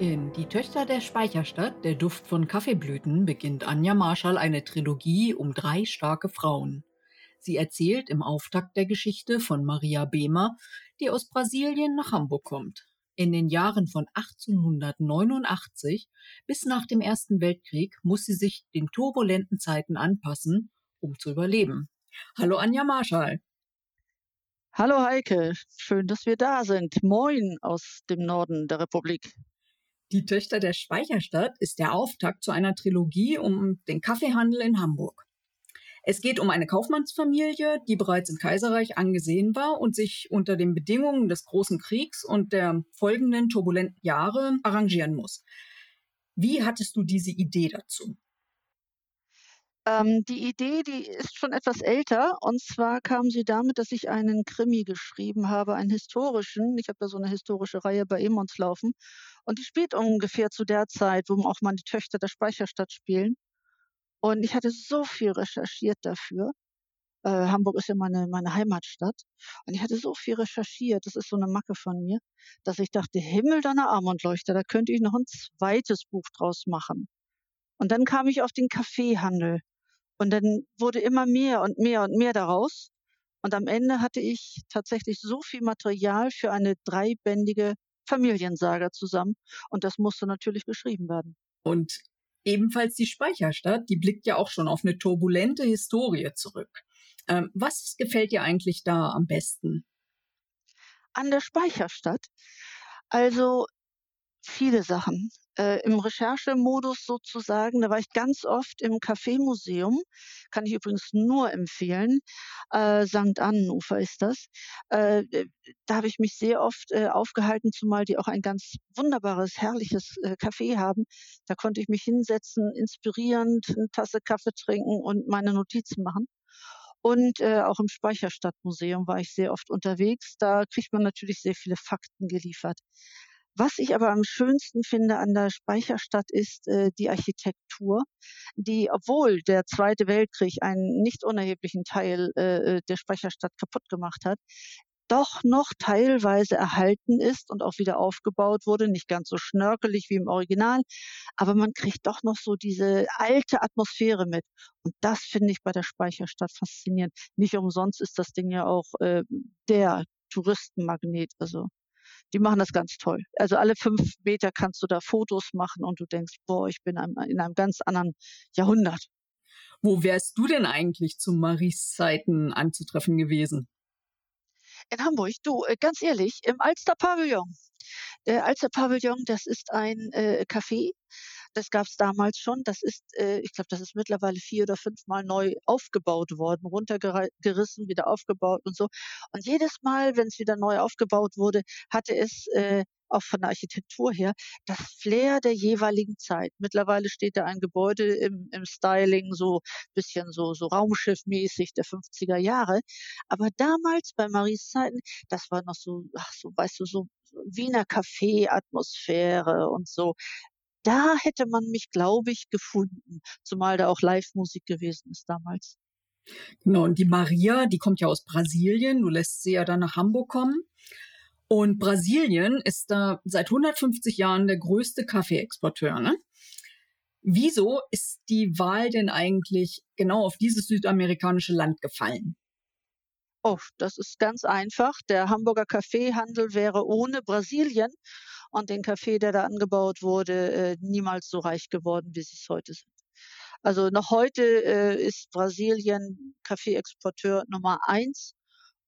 In Die Töchter der Speicherstadt, der Duft von Kaffeeblüten, beginnt Anja Marschall eine Trilogie um drei starke Frauen. Sie erzählt im Auftakt der Geschichte von Maria Behmer, die aus Brasilien nach Hamburg kommt. In den Jahren von 1889 bis nach dem Ersten Weltkrieg muss sie sich den turbulenten Zeiten anpassen, um zu überleben. Hallo Anja Marschall. Hallo Heike, schön, dass wir da sind. Moin aus dem Norden der Republik. Die Töchter der Speicherstadt ist der Auftakt zu einer Trilogie um den Kaffeehandel in Hamburg. Es geht um eine Kaufmannsfamilie, die bereits im Kaiserreich angesehen war und sich unter den Bedingungen des Großen Kriegs und der folgenden turbulenten Jahre arrangieren muss. Wie hattest du diese Idee dazu? Ähm, die Idee, die ist schon etwas älter. Und zwar kam sie damit, dass ich einen Krimi geschrieben habe, einen historischen. Ich habe da so eine historische Reihe bei Emons laufen. Und die spielt ungefähr zu der Zeit, wo auch die Töchter der Speicherstadt spielen. Und ich hatte so viel recherchiert dafür. Äh, Hamburg ist ja meine, meine Heimatstadt. Und ich hatte so viel recherchiert, das ist so eine Macke von mir, dass ich dachte, Himmel deiner Armondleuchter, da könnte ich noch ein zweites Buch draus machen. Und dann kam ich auf den Kaffeehandel. Und dann wurde immer mehr und mehr und mehr daraus. Und am Ende hatte ich tatsächlich so viel Material für eine dreibändige Familiensaga zusammen. Und das musste natürlich geschrieben werden. Und ebenfalls die Speicherstadt, die blickt ja auch schon auf eine turbulente Historie zurück. Ähm, was gefällt dir eigentlich da am besten? An der Speicherstadt? Also viele Sachen äh, im Recherchemodus sozusagen. Da war ich ganz oft im Café-Museum, kann ich übrigens nur empfehlen. Äh, St. Annenufer ist das. Äh, da habe ich mich sehr oft äh, aufgehalten, zumal die auch ein ganz wunderbares, herrliches äh, Café haben. Da konnte ich mich hinsetzen, inspirierend, eine Tasse Kaffee trinken und meine Notizen machen. Und äh, auch im Speicherstadtmuseum war ich sehr oft unterwegs. Da kriegt man natürlich sehr viele Fakten geliefert. Was ich aber am schönsten finde an der Speicherstadt ist äh, die Architektur, die, obwohl der Zweite Weltkrieg einen nicht unerheblichen Teil äh, äh, der Speicherstadt kaputt gemacht hat, doch noch teilweise erhalten ist und auch wieder aufgebaut wurde, nicht ganz so schnörkelig wie im Original, aber man kriegt doch noch so diese alte Atmosphäre mit. Und das finde ich bei der Speicherstadt faszinierend. Nicht umsonst ist das Ding ja auch äh, der Touristenmagnet. Also die machen das ganz toll. Also alle fünf Meter kannst du da Fotos machen und du denkst, boah, ich bin in einem ganz anderen Jahrhundert. Wo wärst du denn eigentlich zu Maries Zeiten anzutreffen gewesen? In Hamburg, du, äh, ganz ehrlich, im Alster Pavillon. Der Alster Pavillon, das ist ein äh, Café, das gab es damals schon. Das ist, äh, ich glaube, das ist mittlerweile vier oder fünfmal neu aufgebaut worden, runtergerissen, wieder aufgebaut und so. Und jedes Mal, wenn es wieder neu aufgebaut wurde, hatte es äh, auch von der Architektur her, das Flair der jeweiligen Zeit. Mittlerweile steht da ein Gebäude im, im Styling so bisschen so, so Raumschiffmäßig der 50er Jahre. Aber damals bei Maries Zeiten, das war noch so, ach so, weißt du, so Wiener Café-Atmosphäre und so da hätte man mich, glaube ich, gefunden, zumal da auch Live-Musik gewesen ist damals. Genau, und die Maria, die kommt ja aus Brasilien, du lässt sie ja dann nach Hamburg kommen. Und Brasilien ist da seit 150 Jahren der größte Kaffeeexporteur, ne? Wieso ist die Wahl denn eigentlich genau auf dieses südamerikanische Land gefallen? Oh, das ist ganz einfach. Der Hamburger Kaffeehandel wäre ohne Brasilien und den Kaffee, der da angebaut wurde, äh, niemals so reich geworden, wie sie es heute sind. Also noch heute äh, ist Brasilien Kaffeeexporteur Nummer eins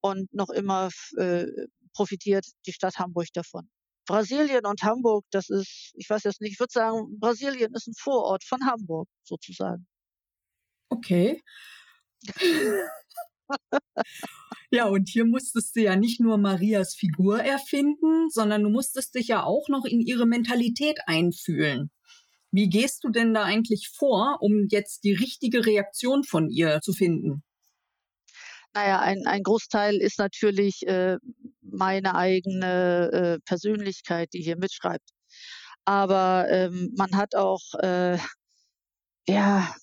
und noch immer äh, profitiert die Stadt Hamburg davon. Brasilien und Hamburg, das ist, ich weiß jetzt nicht, ich würde sagen, Brasilien ist ein Vorort von Hamburg sozusagen. Okay. ja, und hier musstest du ja nicht nur Marias Figur erfinden, sondern du musstest dich ja auch noch in ihre Mentalität einfühlen. Wie gehst du denn da eigentlich vor, um jetzt die richtige Reaktion von ihr zu finden? Naja, ein, ein Großteil ist natürlich äh, meine eigene äh, Persönlichkeit, die hier mitschreibt. Aber ähm, man hat auch, äh, ja,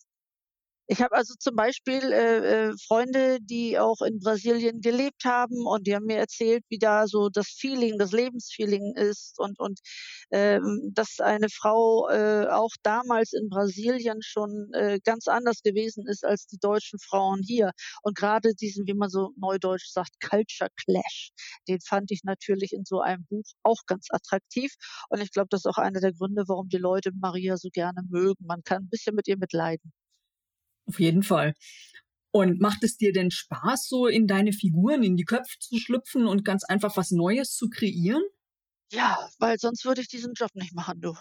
Ich habe also zum Beispiel äh, äh, Freunde, die auch in Brasilien gelebt haben und die haben mir erzählt, wie da so das Feeling, das Lebensfeeling ist und und ähm, dass eine Frau äh, auch damals in Brasilien schon äh, ganz anders gewesen ist als die deutschen Frauen hier. Und gerade diesen, wie man so neudeutsch sagt, Culture Clash, den fand ich natürlich in so einem Buch auch ganz attraktiv. Und ich glaube, das ist auch einer der Gründe, warum die Leute Maria so gerne mögen. Man kann ein bisschen mit ihr mitleiden. Auf jeden Fall. Und macht es dir denn Spaß, so in deine Figuren, in die Köpfe zu schlüpfen und ganz einfach was Neues zu kreieren? Ja, weil sonst würde ich diesen Job nicht machen, du.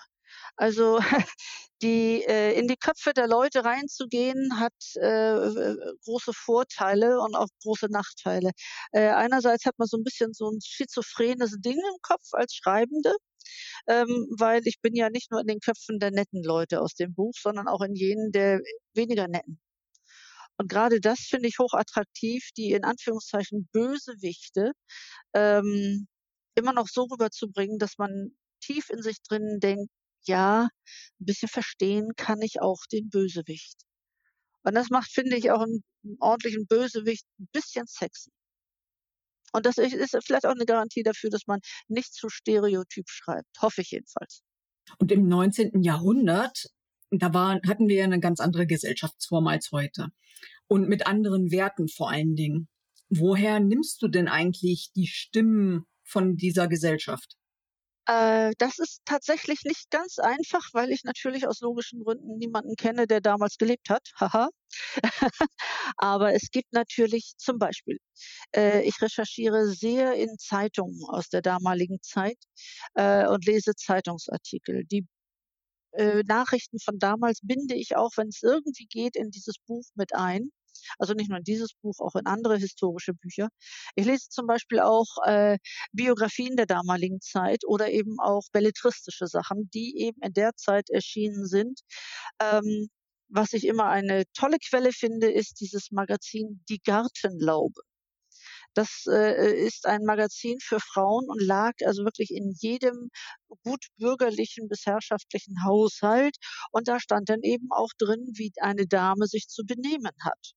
Also die äh, in die Köpfe der Leute reinzugehen, hat äh, große Vorteile und auch große Nachteile. Äh, einerseits hat man so ein bisschen so ein schizophrenes Ding im Kopf als Schreibende, ähm, weil ich bin ja nicht nur in den Köpfen der netten Leute aus dem Buch, sondern auch in jenen der weniger netten. Und gerade das finde ich hochattraktiv, die in Anführungszeichen Bösewichte ähm, immer noch so rüberzubringen, dass man tief in sich drin denkt, ja, ein bisschen verstehen kann ich auch den Bösewicht. Und das macht, finde ich, auch einen ordentlichen Bösewicht ein bisschen sexy. Und das ist vielleicht auch eine Garantie dafür, dass man nicht zu stereotyp schreibt. Hoffe ich jedenfalls. Und im 19. Jahrhundert, da war, hatten wir eine ganz andere Gesellschaftsform als heute. Und mit anderen Werten vor allen Dingen. Woher nimmst du denn eigentlich die Stimmen von dieser Gesellschaft? Äh, das ist tatsächlich nicht ganz einfach, weil ich natürlich aus logischen Gründen niemanden kenne, der damals gelebt hat. Haha. Aber es gibt natürlich zum Beispiel, äh, ich recherchiere sehr in Zeitungen aus der damaligen Zeit äh, und lese Zeitungsartikel. Die äh, Nachrichten von damals binde ich auch, wenn es irgendwie geht, in dieses Buch mit ein. Also nicht nur in dieses Buch, auch in andere historische Bücher. Ich lese zum Beispiel auch äh, Biografien der damaligen Zeit oder eben auch belletristische Sachen, die eben in der Zeit erschienen sind. Ähm, was ich immer eine tolle Quelle finde, ist dieses Magazin Die Gartenlaube. Das äh, ist ein Magazin für Frauen und lag also wirklich in jedem gut bürgerlichen bis herrschaftlichen Haushalt. Und da stand dann eben auch drin, wie eine Dame sich zu benehmen hat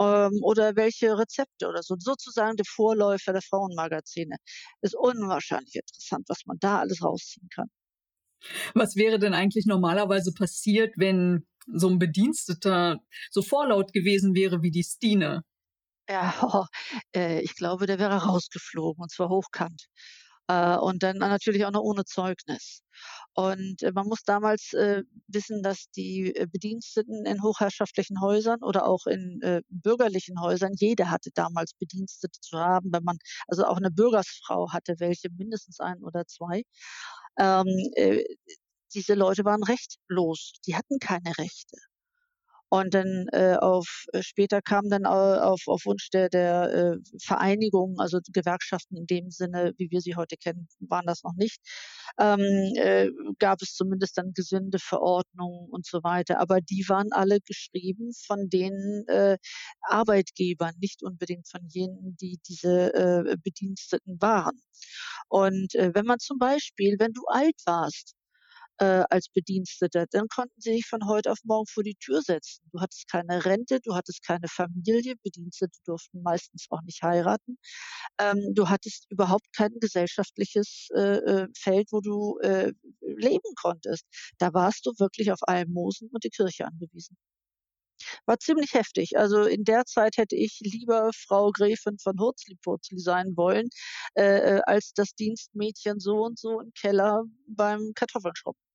ähm, oder welche Rezepte oder so. Sozusagen der Vorläufer der Frauenmagazine. Ist unwahrscheinlich interessant, was man da alles rausziehen kann. Was wäre denn eigentlich normalerweise passiert, wenn so ein Bediensteter so vorlaut gewesen wäre wie die Stine? Ja, oh, äh, ich glaube, der wäre rausgeflogen und zwar hochkant. Äh, und dann natürlich auch noch ohne Zeugnis. Und äh, man muss damals äh, wissen, dass die äh, Bediensteten in hochherrschaftlichen Häusern oder auch in äh, bürgerlichen Häusern, jeder hatte damals Bedienstete zu haben, wenn man, also auch eine Bürgersfrau hatte welche, mindestens ein oder zwei. Ähm, äh, diese Leute waren rechtlos, die hatten keine Rechte. Und dann äh, auf äh, später kam dann auf, auf Wunsch der, der äh, Vereinigung, also Gewerkschaften in dem Sinne, wie wir sie heute kennen, waren das noch nicht, ähm, äh, gab es zumindest dann Gesündeverordnungen und so weiter. Aber die waren alle geschrieben von den äh, Arbeitgebern, nicht unbedingt von jenen, die diese äh, Bediensteten waren. Und äh, wenn man zum Beispiel, wenn du alt warst, äh, als Bediensteter. Dann konnten sie dich von heute auf morgen vor die Tür setzen. Du hattest keine Rente, du hattest keine Familie, Bedienstete durften meistens auch nicht heiraten. Ähm, du hattest überhaupt kein gesellschaftliches äh, äh, Feld, wo du äh, leben konntest. Da warst du wirklich auf Almosen und die Kirche angewiesen war ziemlich heftig. Also in der Zeit hätte ich lieber Frau Gräfin von Hurzli-Purzli sein wollen, äh, äh, als das Dienstmädchen so und so im Keller beim Kartoffelschrubben.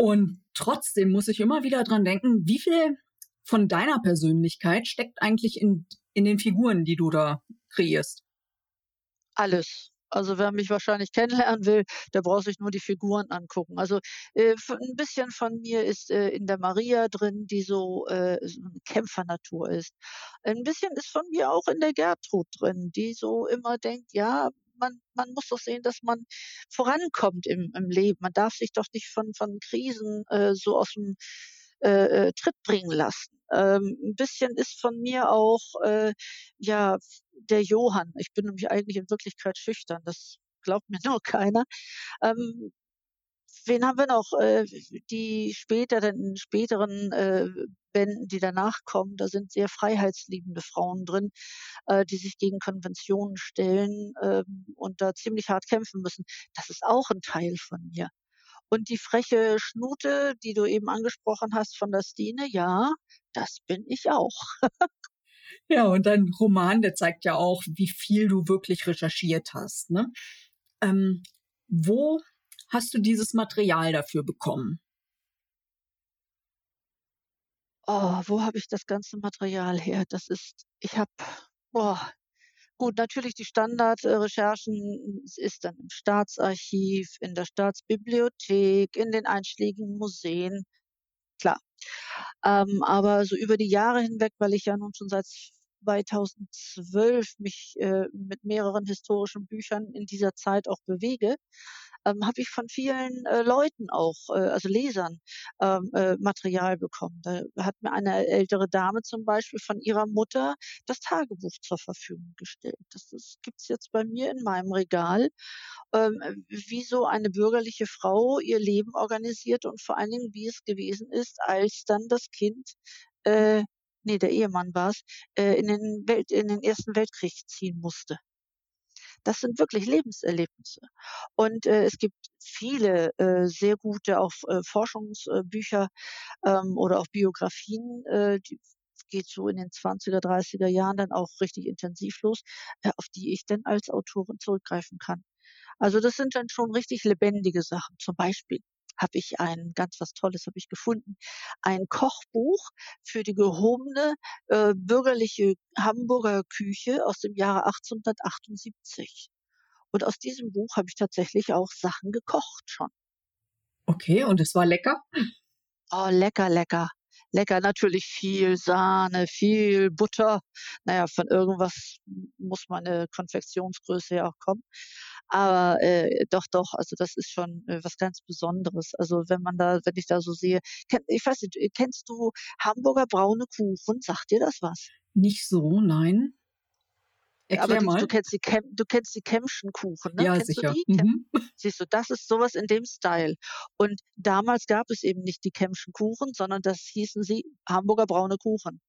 Und trotzdem muss ich immer wieder dran denken, wie viel von deiner Persönlichkeit steckt eigentlich in, in den Figuren, die du da kreierst? Alles. Also wer mich wahrscheinlich kennenlernen will, der braucht sich nur die Figuren angucken. Also äh, ein bisschen von mir ist äh, in der Maria drin, die so, äh, so eine Kämpfernatur ist. Ein bisschen ist von mir auch in der Gertrud drin, die so immer denkt, ja, man, man muss doch sehen, dass man vorankommt im, im Leben. Man darf sich doch nicht von, von Krisen äh, so aus dem äh, äh, Tritt bringen lassen. Ähm, ein bisschen ist von mir auch äh, ja der Johann. Ich bin nämlich eigentlich in Wirklichkeit schüchtern. Das glaubt mir nur keiner. Ähm, wen haben wir noch? Äh, die später, in späteren äh, Bänden, die danach kommen, da sind sehr freiheitsliebende Frauen drin, äh, die sich gegen Konventionen stellen ähm, und da ziemlich hart kämpfen müssen. Das ist auch ein Teil von mir. Und die freche Schnute, die du eben angesprochen hast von der Stine, ja, das bin ich auch. ja, und dein Roman, der zeigt ja auch, wie viel du wirklich recherchiert hast. Ne? Ähm, wo hast du dieses Material dafür bekommen? Oh, wo habe ich das ganze Material her? Das ist, ich habe, boah, gut, natürlich die Standardrecherchen ist dann im Staatsarchiv, in der Staatsbibliothek, in den einschlägigen Museen, klar. Ähm, aber so über die Jahre hinweg, weil ich ja nun schon seit 2012 mich äh, mit mehreren historischen Büchern in dieser Zeit auch bewege, ähm, habe ich von vielen äh, Leuten auch, äh, also Lesern, ähm, äh, Material bekommen. Da hat mir eine ältere Dame zum Beispiel von ihrer Mutter das Tagebuch zur Verfügung gestellt. Das, das gibt's jetzt bei mir in meinem Regal, ähm, wie so eine bürgerliche Frau ihr Leben organisiert und vor allen Dingen, wie es gewesen ist, als dann das Kind äh, nee, der Ehemann war's, äh, in den Welt, in den Ersten Weltkrieg ziehen musste. Das sind wirklich Lebenserlebnisse. Und äh, es gibt viele äh, sehr gute auch äh, Forschungsbücher ähm, oder auch Biografien, äh, die geht so in den 20er, 30er Jahren dann auch richtig intensiv los, äh, auf die ich dann als Autorin zurückgreifen kann. Also das sind dann schon richtig lebendige Sachen. Zum Beispiel habe ich ein ganz was Tolles habe ich gefunden, ein Kochbuch für die gehobene äh, bürgerliche Hamburger Küche aus dem Jahre 1878. Und aus diesem Buch habe ich tatsächlich auch Sachen gekocht schon. Okay, und es war lecker? Oh, lecker, lecker. Lecker, natürlich viel Sahne, viel Butter. Naja, von irgendwas muss meine Konfektionsgröße ja auch kommen. Aber äh, doch, doch, also das ist schon äh, was ganz Besonderes. Also wenn man da, wenn ich da so sehe, kenn, ich weiß nicht, kennst du Hamburger braune Kuchen? Sagt dir das was? Nicht so, nein. Erklär aber mal. Du, kennst die Kem, du kennst die Kemschen Kuchen, ne? Ja, kennst sicher. Mhm. Siehst du, das ist sowas in dem Style. Und damals gab es eben nicht die Kemschen Kuchen, sondern das hießen sie Hamburger braune Kuchen.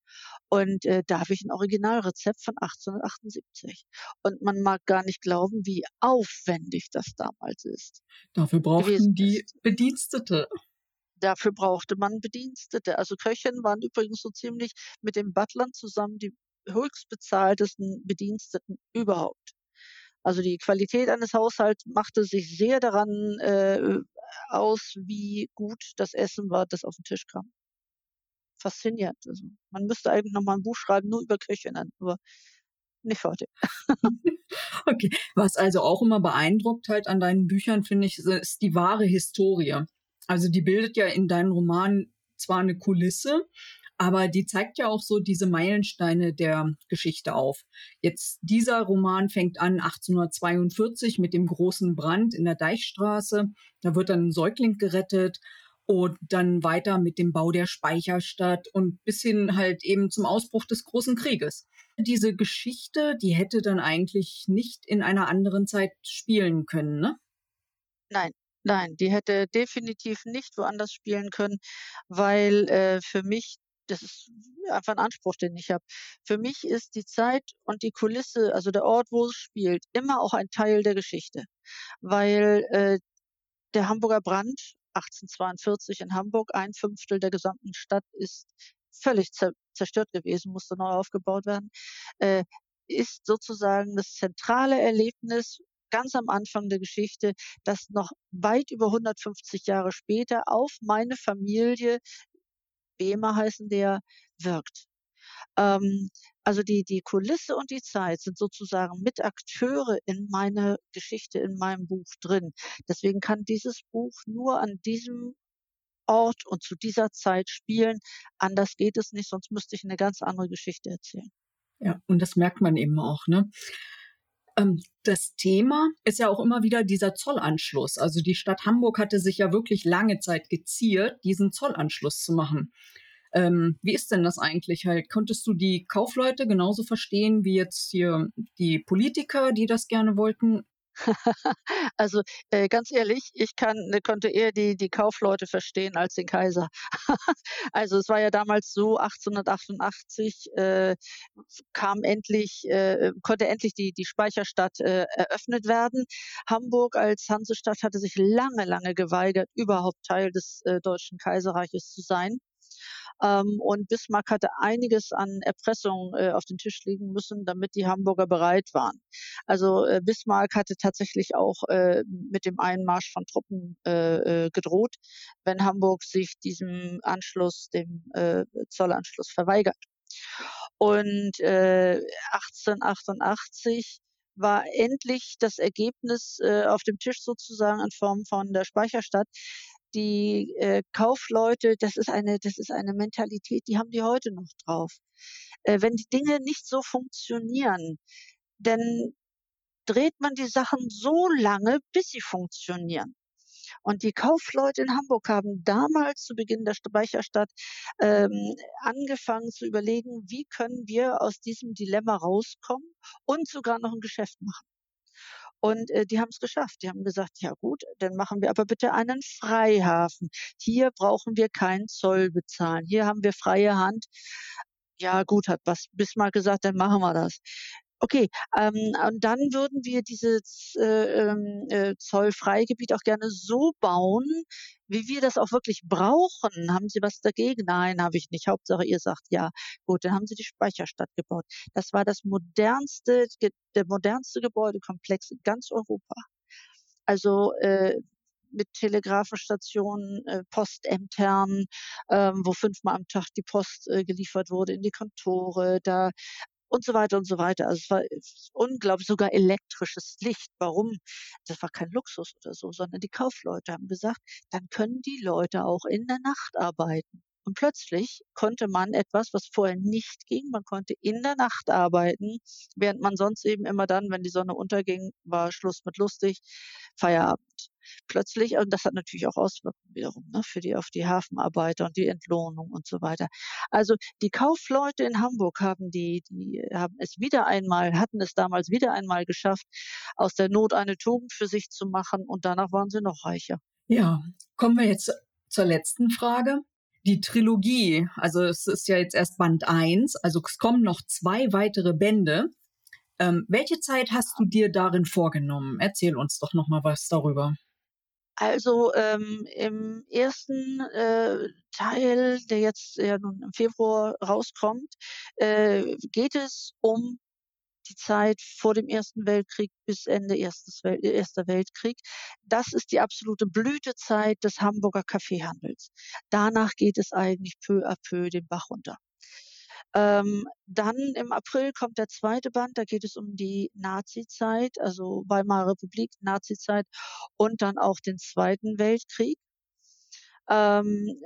Und äh, da habe ich ein Originalrezept von 1878. Und man mag gar nicht glauben, wie aufwendig das damals ist. Dafür brauchten die Bedienstete dafür brauchte man Bedienstete. Also Köchinnen waren übrigens so ziemlich mit den Butlern zusammen die höchstbezahltesten Bediensteten überhaupt. Also die Qualität eines Haushalts machte sich sehr daran äh, aus, wie gut das Essen war, das auf den Tisch kam. Faszinierend. Also man müsste eigentlich noch mal ein Buch schreiben, nur über Köchinnen, aber nicht heute. okay. Was also auch immer beeindruckt halt an deinen Büchern, finde ich, ist die wahre Historie. Also die bildet ja in deinen Romanen zwar eine Kulisse, aber die zeigt ja auch so diese Meilensteine der Geschichte auf. Jetzt dieser Roman fängt an 1842 mit dem großen Brand in der Deichstraße. Da wird dann ein Säugling gerettet und dann weiter mit dem Bau der Speicherstadt und bis hin halt eben zum Ausbruch des großen Krieges. Diese Geschichte, die hätte dann eigentlich nicht in einer anderen Zeit spielen können, ne? Nein, Nein, die hätte definitiv nicht woanders spielen können, weil äh, für mich das ist einfach ein Anspruch, den ich habe. Für mich ist die Zeit und die Kulisse, also der Ort, wo es spielt, immer auch ein Teil der Geschichte. Weil äh, der Hamburger Brand 1842 in Hamburg, ein Fünftel der gesamten Stadt ist völlig zer zerstört gewesen, musste neu aufgebaut werden, äh, ist sozusagen das zentrale Erlebnis ganz am Anfang der Geschichte, das noch weit über 150 Jahre später auf meine Familie Bema heißen der, wirkt. Ähm, also die, die Kulisse und die Zeit sind sozusagen Mitakteure in meiner Geschichte, in meinem Buch drin. Deswegen kann dieses Buch nur an diesem Ort und zu dieser Zeit spielen. Anders geht es nicht, sonst müsste ich eine ganz andere Geschichte erzählen. Ja, und das merkt man eben auch, ne? Ähm, das Thema ist ja auch immer wieder dieser Zollanschluss. Also die Stadt Hamburg hatte sich ja wirklich lange Zeit geziert, diesen Zollanschluss zu machen. Ähm, wie ist denn das eigentlich halt? Konntest du die Kaufleute genauso verstehen wie jetzt hier die Politiker, die das gerne wollten? Also, äh, ganz ehrlich, ich kann ne, konnte eher die die Kaufleute verstehen als den Kaiser. Also, es war ja damals so, 1888, äh, kam endlich äh, konnte endlich die die Speicherstadt, äh, eröffnet werden. Hamburg als Hansestadt hatte sich lange, lange geweigert, überhaupt Teil des, äh, Deutschen Kaiserreiches zu sein. Ähm, und Bismarck hatte einiges an Erpressung äh, auf den Tisch legen müssen, damit die Hamburger bereit waren. Also äh, Bismarck hatte tatsächlich auch äh, mit dem Einmarsch von Truppen äh, äh, gedroht, wenn Hamburg sich diesem Anschluss, dem äh, Zollanschluss verweigert. Und 1888 war endlich das Ergebnis äh, auf dem Tisch sozusagen in Form von der Speicherstadt, die äh, Kaufleute, das ist eine, das ist eine Mentalität, die haben die heute noch drauf. Äh, wenn die Dinge nicht so funktionieren, dann dreht man die Sachen so lange, bis sie funktionieren. Und die Kaufleute in Hamburg haben damals zu Beginn der Speicherstadt ähm, angefangen zu überlegen, wie können wir aus diesem Dilemma rauskommen und sogar noch ein Geschäft machen. Und äh, die haben es geschafft. Die haben gesagt, ja gut, dann machen wir aber bitte einen Freihafen. Hier brauchen wir keinen Zoll bezahlen. Hier haben wir freie Hand. Ja gut, hat Bismarck gesagt, dann machen wir das. Okay, ähm, und dann würden wir dieses äh, ähm, äh, Zollfreigebiet auch gerne so bauen, wie wir das auch wirklich brauchen. Haben Sie was dagegen? Nein, habe ich nicht. Hauptsache, ihr sagt ja. Gut, dann haben Sie die Speicherstadt gebaut. Das war das modernste, der modernste Gebäudekomplex in ganz Europa. Also äh, mit Telegrafenstationen, äh, Postämtern, ähm, wo fünfmal am Tag die Post äh, geliefert wurde in die Kontore. Da und so weiter und so weiter. Also es war unglaublich, sogar elektrisches Licht. Warum? Das war kein Luxus oder so, sondern die Kaufleute haben gesagt, dann können die Leute auch in der Nacht arbeiten. Und plötzlich konnte man etwas, was vorher nicht ging, man konnte in der Nacht arbeiten, während man sonst eben immer dann, wenn die Sonne unterging, war Schluss mit lustig, Feierabend. Plötzlich, und das hat natürlich auch Auswirkungen wiederum ne, für die auf die Hafenarbeiter und die Entlohnung und so weiter. Also die Kaufleute in Hamburg haben die, die haben es wieder einmal, hatten es damals wieder einmal geschafft, aus der Not eine Tugend für sich zu machen und danach waren sie noch reicher. Ja, kommen wir jetzt zur letzten Frage die Trilogie, also es ist ja jetzt erst Band 1, also es kommen noch zwei weitere Bände. Ähm, welche Zeit hast du dir darin vorgenommen? Erzähl uns doch noch mal was darüber. Also ähm, im ersten äh, Teil, der jetzt ja nun im Februar rauskommt, äh, geht es um die Zeit vor dem Ersten Weltkrieg bis Ende Erstes Wel Erster Weltkrieg. Das ist die absolute Blütezeit des Hamburger Kaffeehandels. Danach geht es eigentlich peu à peu den Bach runter. Ähm, dann im April kommt der zweite Band, da geht es um die Nazi-Zeit, also Weimarer Republik, Nazi-Zeit und dann auch den Zweiten Weltkrieg. Ähm,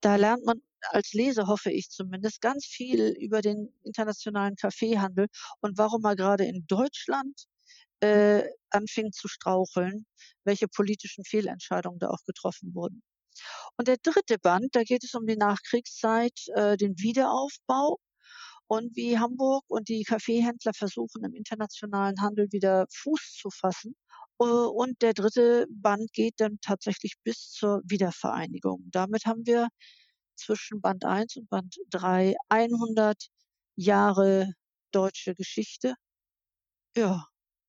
da lernt man als Leser hoffe ich zumindest ganz viel über den internationalen Kaffeehandel und warum er gerade in Deutschland äh, anfing zu straucheln, welche politischen Fehlentscheidungen da auch getroffen wurden. Und der dritte Band, da geht es um die Nachkriegszeit, äh, den Wiederaufbau und wie Hamburg und die Kaffeehändler versuchen, im internationalen Handel wieder Fuß zu fassen. Äh, und der dritte Band geht dann tatsächlich bis zur Wiedervereinigung. Damit haben wir zwischen Band 1 und Band 3 100 Jahre deutsche Geschichte. Ja,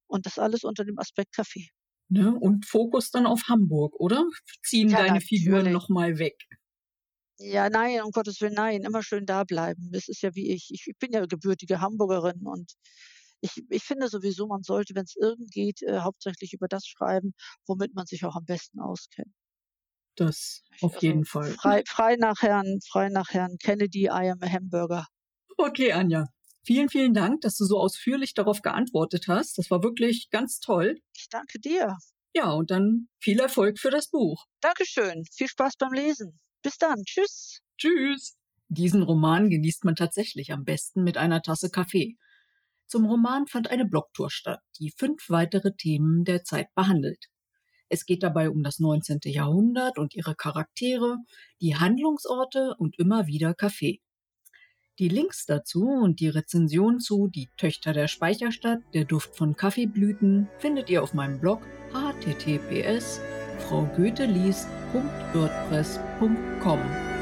und das alles unter dem Aspekt Kaffee. Ne? Und Fokus dann auf Hamburg, oder? Ziehen ja, deine natürlich. Figuren nochmal weg. Ja, nein, um Gottes Willen, nein, immer schön da bleiben. Das ist ja wie ich. Ich, ich bin ja gebürtige Hamburgerin und ich, ich finde sowieso, man sollte, wenn es irgend geht, äh, hauptsächlich über das schreiben, womit man sich auch am besten auskennt. Das auf also jeden Fall. Frei, frei nach Herrn, frei nach Herrn Kennedy, I am a Hamburger. Okay, Anja. Vielen, vielen Dank, dass du so ausführlich darauf geantwortet hast. Das war wirklich ganz toll. Ich danke dir. Ja, und dann viel Erfolg für das Buch. Dankeschön. Viel Spaß beim Lesen. Bis dann. Tschüss. Tschüss. Diesen Roman genießt man tatsächlich am besten mit einer Tasse Kaffee. Zum Roman fand eine Blogtour statt, die fünf weitere Themen der Zeit behandelt. Es geht dabei um das 19. Jahrhundert und ihre Charaktere, die Handlungsorte und immer wieder Kaffee. Die Links dazu und die Rezension zu Die Töchter der Speicherstadt, der Duft von Kaffeeblüten findet ihr auf meinem Blog https fraugoetheliest.wordpress.com.